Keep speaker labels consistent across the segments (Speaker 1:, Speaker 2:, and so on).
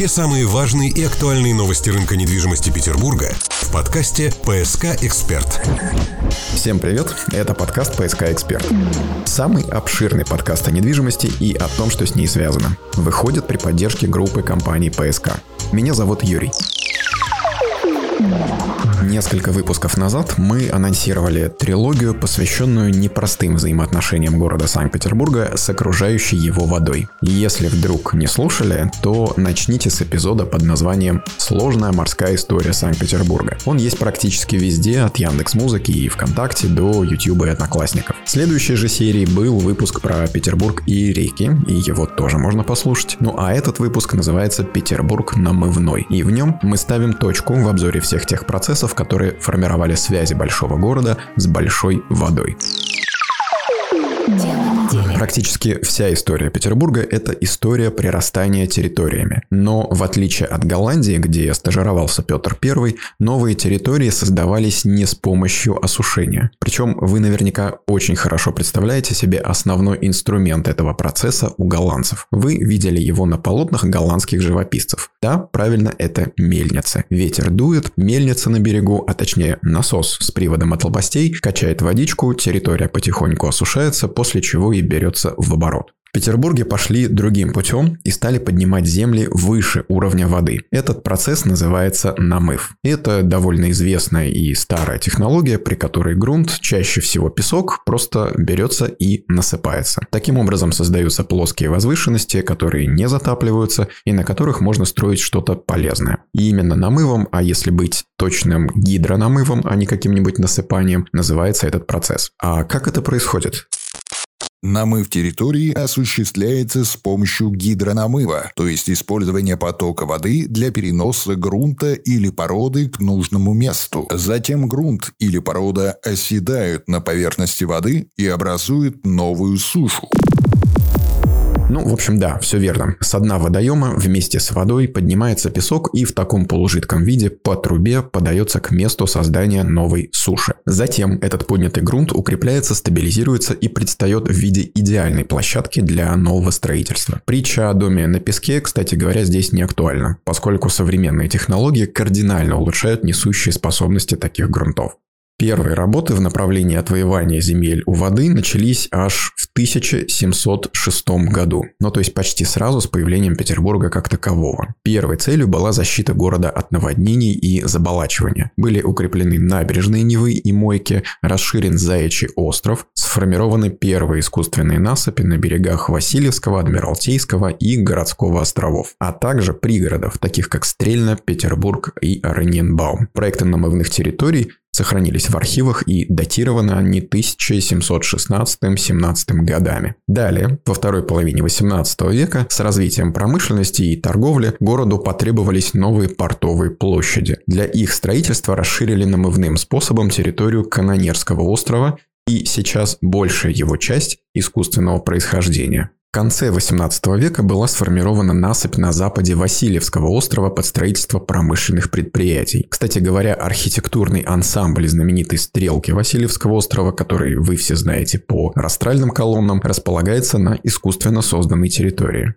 Speaker 1: Все самые важные и актуальные новости рынка недвижимости Петербурга в подкасте «ПСК Эксперт».
Speaker 2: Всем привет, это подкаст «ПСК Эксперт». Самый обширный подкаст о недвижимости и о том, что с ней связано. Выходит при поддержке группы компаний «ПСК». Меня зовут Юрий. Несколько выпусков назад мы анонсировали трилогию, посвященную непростым взаимоотношениям города Санкт-Петербурга с окружающей его водой. Если вдруг не слушали, то начните с эпизода под названием «Сложная морская история Санкт-Петербурга». Он есть практически везде, от Яндекс Музыки и ВКонтакте до Ютуба и Одноклассников. В следующей же серии был выпуск про Петербург и реки, и его тоже можно послушать. Ну а этот выпуск называется «Петербург намывной», и в нем мы ставим точку в обзоре всех тех процессов, процессов, которые формировали связи большого города с большой водой. Практически вся история Петербурга – это история прирастания территориями. Но в отличие от Голландии, где стажировался Петр I, новые территории создавались не с помощью осушения. Причем вы наверняка очень хорошо представляете себе основной инструмент этого процесса у голландцев. Вы видели его на полотнах голландских живописцев. Да, правильно, это мельница. Ветер дует, мельница на берегу, а точнее насос с приводом от лопастей, качает водичку, территория потихоньку осушается, после чего и берет берется в оборот. В Петербурге пошли другим путем и стали поднимать земли выше уровня воды. Этот процесс называется намыв. Это довольно известная и старая технология, при которой грунт, чаще всего песок, просто берется и насыпается. Таким образом создаются плоские возвышенности, которые не затапливаются и на которых можно строить что-то полезное. И именно намывом, а если быть точным гидронамывом, а не каким-нибудь насыпанием, называется этот процесс. А как это происходит?
Speaker 3: Намыв территории осуществляется с помощью гидронамыва, то есть использование потока воды для переноса грунта или породы к нужному месту. Затем грунт или порода оседают на поверхности воды и образуют новую сушу.
Speaker 2: Ну, в общем, да, все верно. С дна водоема вместе с водой поднимается песок и в таком полужидком виде по трубе подается к месту создания новой суши. Затем этот поднятый грунт укрепляется, стабилизируется и предстает в виде идеальной площадки для нового строительства. Притча о доме на песке, кстати говоря, здесь не актуальна, поскольку современные технологии кардинально улучшают несущие способности таких грунтов. Первые работы в направлении отвоевания земель у воды начались аж в 1706 году, ну то есть почти сразу с появлением Петербурга как такового. Первой целью была защита города от наводнений и заболачивания. Были укреплены набережные Невы и Мойки, расширен Заячий остров, сформированы первые искусственные насыпи на берегах Васильевского, Адмиралтейского и Городского островов, а также пригородов, таких как Стрельна, Петербург и Орененбаум. Проекты намывных территорий сохранились в архивах и датированы они 1716-17 годами. Далее, во второй половине 18 века, с развитием промышленности и торговли, городу потребовались новые портовые площади. Для их строительства расширили намывным способом территорию Канонерского острова и сейчас большая его часть искусственного происхождения. В конце XVIII века была сформирована насыпь на западе Васильевского острова под строительство промышленных предприятий. Кстати говоря, архитектурный ансамбль знаменитой стрелки Васильевского острова, который вы все знаете по растральным колоннам, располагается на искусственно созданной территории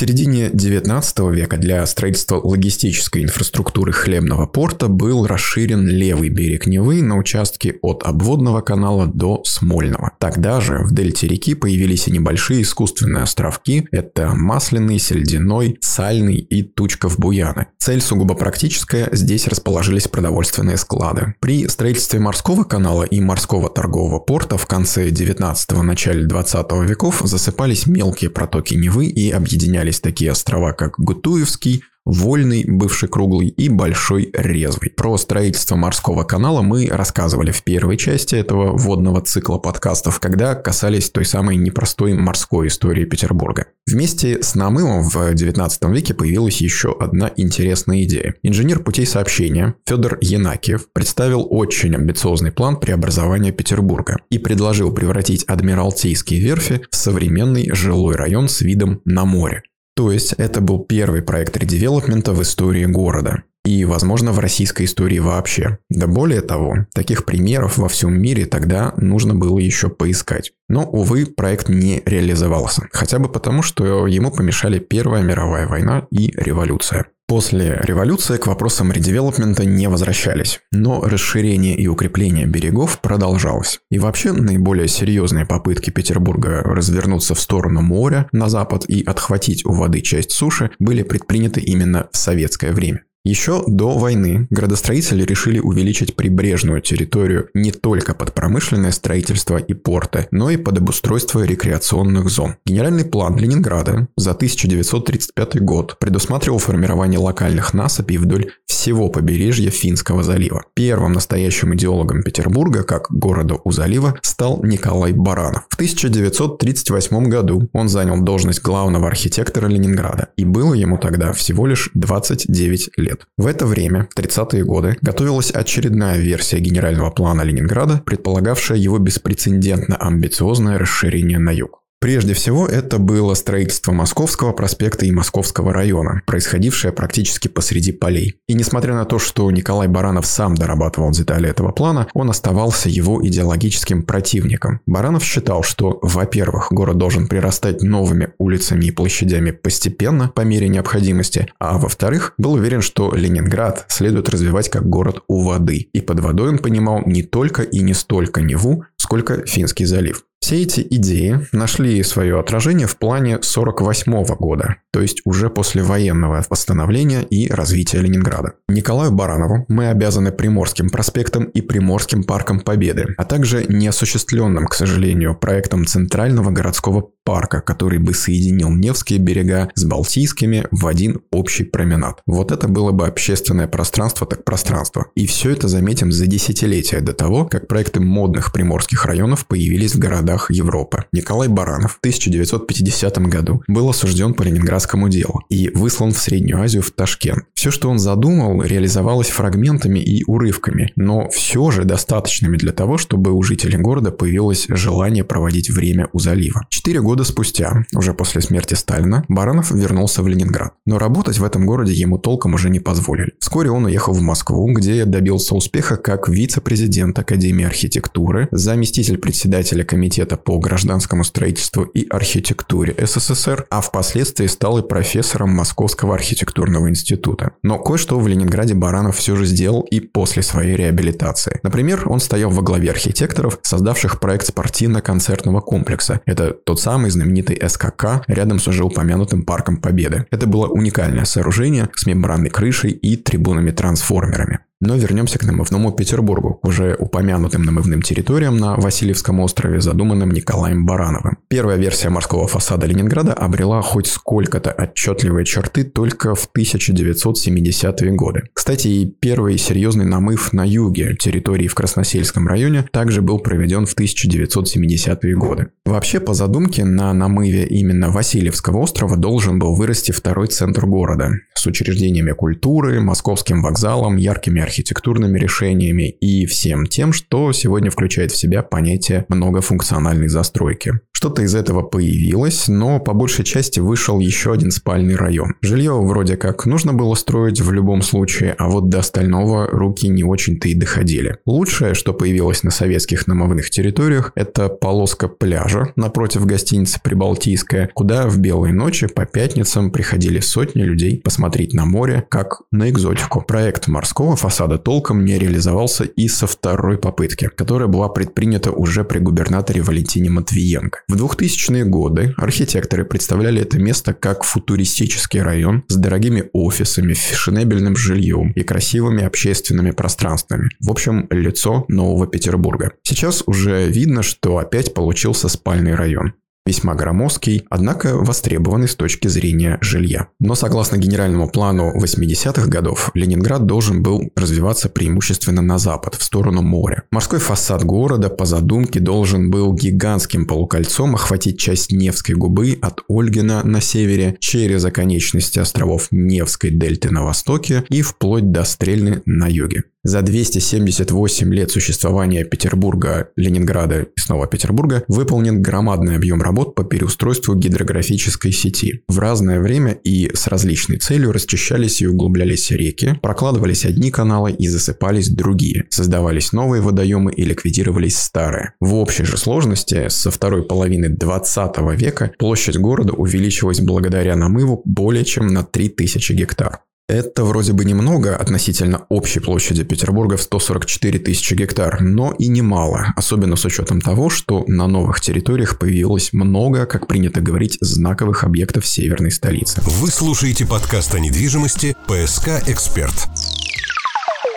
Speaker 2: середине XIX века для строительства логистической инфраструктуры хлебного порта был расширен левый берег Невы на участке от обводного канала до Смольного. Тогда же в дельте реки появились и небольшие искусственные островки – это Масляный, Сельдяной, Сальный и Тучков-Буяны. Цель сугубо практическая – здесь расположились продовольственные склады. При строительстве морского канала и морского торгового порта в конце 19 начале 20 веков засыпались мелкие протоки Невы и объединялись встречались такие острова, как Гутуевский, Вольный, бывший круглый и Большой Резвый. Про строительство морского канала мы рассказывали в первой части этого водного цикла подкастов, когда касались той самой непростой морской истории Петербурга. Вместе с намывом в 19 веке появилась еще одна интересная идея. Инженер путей сообщения Федор Янакиев представил очень амбициозный план преобразования Петербурга и предложил превратить Адмиралтейские верфи в современный жилой район с видом на море. То есть это был первый проект редевелопмента в истории города. и, возможно, в российской истории вообще. Да более того, таких примеров во всем мире тогда нужно было еще поискать. Но, увы, проект не реализовался. Хотя бы потому, что ему помешали Первая мировая война и революция. После революции к вопросам редевелопмента не возвращались, но расширение и укрепление берегов продолжалось. И вообще наиболее серьезные попытки Петербурга развернуться в сторону моря на запад и отхватить у воды часть суши были предприняты именно в советское время. Еще до войны градостроители решили увеличить прибрежную территорию не только под промышленное строительство и порты, но и под обустройство рекреационных зон. Генеральный план Ленинграда за 1935 год предусматривал формирование локальных насыпей вдоль всего побережья Финского залива. Первым настоящим идеологом Петербурга, как города у залива, стал Николай Баранов. В 1938 году он занял должность главного архитектора Ленинграда, и было ему тогда всего лишь 29 лет лет. В это время, в 30-е годы, готовилась очередная версия генерального плана Ленинграда, предполагавшая его беспрецедентно амбициозное расширение на юг. Прежде всего, это было строительство Московского проспекта и Московского района, происходившее практически посреди полей. И несмотря на то, что Николай Баранов сам дорабатывал детали этого плана, он оставался его идеологическим противником. Баранов считал, что, во-первых, город должен прирастать новыми улицами и площадями постепенно, по мере необходимости, а во-вторых, был уверен, что Ленинград следует развивать как город у воды. И под водой он понимал не только и не столько Неву, сколько Финский залив. Все эти идеи нашли свое отражение в плане 1948 года, то есть уже после военного восстановления и развития Ленинграда. Николаю Баранову мы обязаны Приморским проспектом и Приморским парком Победы, а также неосуществленным, к сожалению, проектом Центрального городского парка, который бы соединил Невские берега с Балтийскими в один общий променад. Вот это было бы общественное пространство так пространство. И все это заметим за десятилетия до того, как проекты модных приморских районов появились в городах Европы. Николай Баранов в 1950 году был осужден по ленинградскому делу и выслан в Среднюю Азию в Ташкент. Все, что он задумал, реализовалось фрагментами и урывками, но все же достаточными для того, чтобы у жителей города появилось желание проводить время у залива. Четыре года спустя, уже после смерти Сталина, Баранов вернулся в Ленинград. Но работать в этом городе ему толком уже не позволили. Вскоре он уехал в Москву, где добился успеха как вице-президент Академии архитектуры, заместитель председателя комитета по гражданскому строительству и архитектуре СССР, а впоследствии стал и профессором Московского архитектурного института. Но кое-что в Ленинграде Баранов все же сделал и после своей реабилитации. Например, он стоял во главе архитекторов, создавших проект спортивно-концертного комплекса. Это тот самый знаменитый СКК рядом с уже упомянутым Парком Победы. Это было уникальное сооружение с мембранной крышей и трибунами-трансформерами. Но вернемся к намывному Петербургу, уже упомянутым намывным территориям на Васильевском острове, задуманным Николаем Барановым. Первая версия морского фасада Ленинграда обрела хоть сколько-то отчетливые черты только в 1970-е годы. Кстати, и первый серьезный намыв на юге территории в Красносельском районе также был проведен в 1970-е годы. Вообще, по задумке, на намыве именно Васильевского острова должен был вырасти второй центр города с учреждениями культуры, московским вокзалом, яркими архитектурными решениями и всем тем, что сегодня включает в себя понятие многофункциональной застройки. Что-то из этого появилось, но по большей части вышел еще один спальный район. Жилье вроде как нужно было строить в любом случае, а вот до остального руки не очень-то и доходили. Лучшее, что появилось на советских намывных территориях, это полоска пляжа напротив гостиницы Прибалтийская, куда в белые ночи по пятницам приходили сотни людей посмотреть на море, как на экзотику. Проект морского фасада толком не реализовался и со второй попытки, которая была предпринята уже при губернаторе Валентине Матвиенко. В 2000-е годы архитекторы представляли это место как футуристический район с дорогими офисами, фешенебельным жильем и красивыми общественными пространствами. В общем, лицо нового Петербурга. Сейчас уже видно, что опять получился спальный район весьма громоздкий, однако востребованный с точки зрения жилья. Но согласно генеральному плану 80-х годов, Ленинград должен был развиваться преимущественно на запад, в сторону моря. Морской фасад города по задумке должен был гигантским полукольцом охватить часть Невской губы от Ольгина на севере через оконечности островов Невской дельты на востоке и вплоть до Стрельны на юге. За 278 лет существования Петербурга, Ленинграда и снова Петербурга выполнен громадный объем работ по переустройству гидрографической сети. В разное время и с различной целью расчищались и углублялись реки, прокладывались одни каналы и засыпались другие, создавались новые водоемы и ликвидировались старые. В общей же сложности со второй половины 20 века площадь города увеличилась благодаря намыву более чем на 3000 гектар. Это вроде бы немного относительно общей площади Петербурга в 144 тысячи гектар, но и немало, особенно с учетом того, что на новых территориях появилось много, как принято говорить, знаковых объектов северной столицы.
Speaker 1: Вы слушаете подкаст о недвижимости «ПСК Эксперт».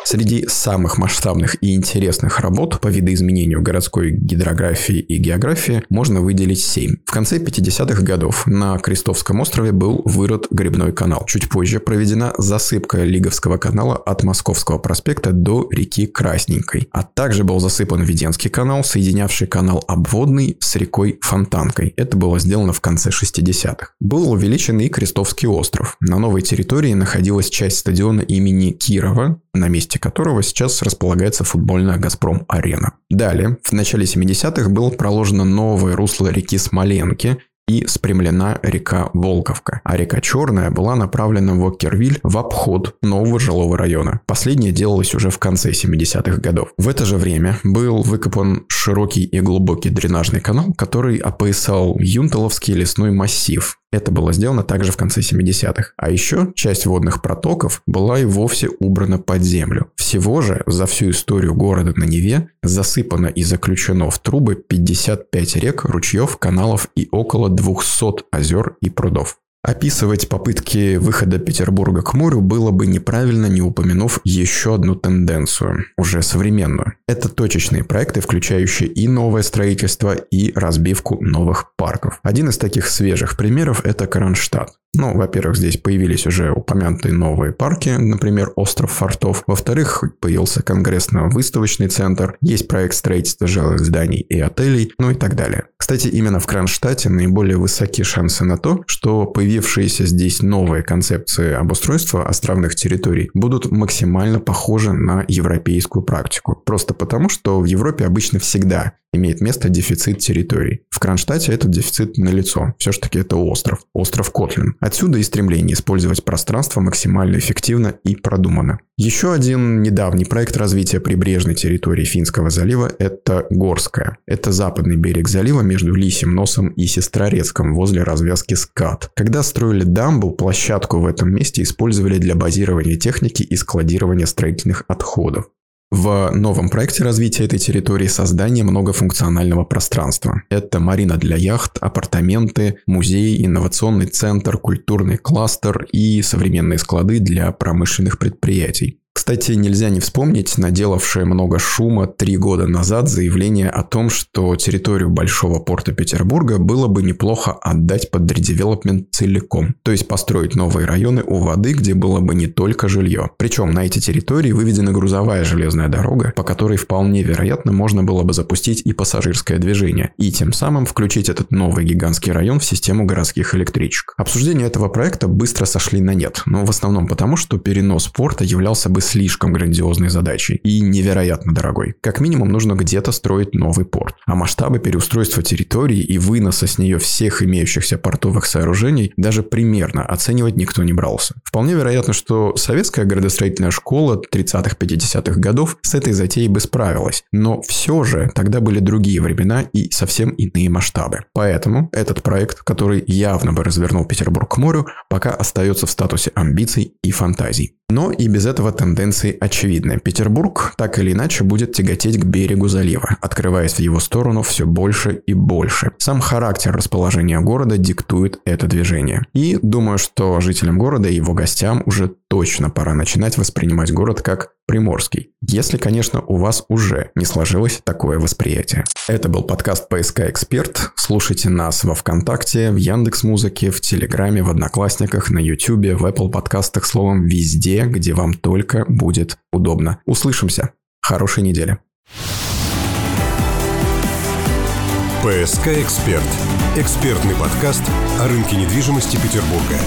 Speaker 2: Среди самых масштабных и интересных работ по видоизменению городской гидрографии и географии можно выделить семь. В конце 50-х годов на Крестовском острове был вырод грибной канал. Чуть позже проведена засыпка Лиговского канала от Московского проспекта до реки Красненькой. А также был засыпан Веденский канал, соединявший канал Обводный с рекой Фонтанкой. Это было сделано в конце 60-х. Был увеличен и Крестовский остров. На новой территории находилась часть стадиона имени Кирова, на месте которого сейчас располагается футбольная «Газпром-арена». Далее, в начале 70-х было проложено новое русло реки Смоленки, и спрямлена река Волковка, а река Черная была направлена в Оккервиль в обход нового жилого района. Последнее делалось уже в конце 70-х годов. В это же время был выкопан широкий и глубокий дренажный канал, который опоясал Юнталовский лесной массив, это было сделано также в конце 70-х. А еще часть водных протоков была и вовсе убрана под землю. Всего же за всю историю города на Неве засыпано и заключено в трубы 55 рек, ручьев, каналов и около 200 озер и прудов. Описывать попытки выхода Петербурга к морю было бы неправильно, не упомянув еще одну тенденцию, уже современную. Это точечные проекты, включающие и новое строительство, и разбивку новых парков. Один из таких свежих примеров – это Кронштадт. Ну, во-первых, здесь появились уже упомянутые новые парки, например, остров Фортов. Во-вторых, появился конгрессно-выставочный центр, есть проект строительства жилых зданий и отелей, ну и так далее. Кстати, именно в Кронштадте наиболее высоки шансы на то, что появившиеся здесь новые концепции обустройства островных территорий будут максимально похожи на европейскую практику. Просто потому, что в Европе обычно всегда имеет место дефицит территорий. В Кронштадте этот дефицит налицо. Все-таки это остров. Остров Котлин. Отсюда и стремление использовать пространство максимально эффективно и продуманно. Еще один недавний проект развития прибрежной территории Финского залива – это Горская. Это западный берег залива между Лисим носом и Сестрорецком возле развязки СКАТ. Когда строили дамбу, площадку в этом месте использовали для базирования техники и складирования строительных отходов. В новом проекте развития этой территории создание многофункционального пространства. Это марина для яхт, апартаменты, музей, инновационный центр, культурный кластер и современные склады для промышленных предприятий. Кстати, нельзя не вспомнить наделавшее много шума три года назад заявление о том, что территорию Большого порта Петербурга было бы неплохо отдать под редевелопмент целиком, то есть построить новые районы у воды, где было бы не только жилье. Причем на эти территории выведена грузовая железная дорога, по которой вполне вероятно можно было бы запустить и пассажирское движение, и тем самым включить этот новый гигантский район в систему городских электричек. Обсуждения этого проекта быстро сошли на нет, но в основном потому, что перенос порта являлся бы слишком грандиозной задачей и невероятно дорогой. Как минимум нужно где-то строить новый порт. А масштабы переустройства территории и выноса с нее всех имеющихся портовых сооружений даже примерно оценивать никто не брался. Вполне вероятно, что советская градостроительная школа 30-50-х годов с этой затеей бы справилась. Но все же тогда были другие времена и совсем иные масштабы. Поэтому этот проект, который явно бы развернул Петербург к морю, пока остается в статусе амбиций и фантазий. Но и без этого тенденции очевидны. Петербург так или иначе будет тяготеть к берегу залива, открываясь в его сторону все больше и больше. Сам характер расположения города диктует это движение. И думаю, что жителям города и его гостям уже точно пора начинать воспринимать город как Приморский. Если, конечно, у вас уже не сложилось такое восприятие. Это был подкаст «ПСК Эксперт». Слушайте нас во Вконтакте, в Яндекс Музыке, в Телеграме, в Одноклассниках, на Ютубе, в Apple подкастах, словом, везде, где вам только будет удобно. Услышимся. Хорошей недели.
Speaker 1: «ПСК Эксперт» – экспертный подкаст о рынке недвижимости Петербурга.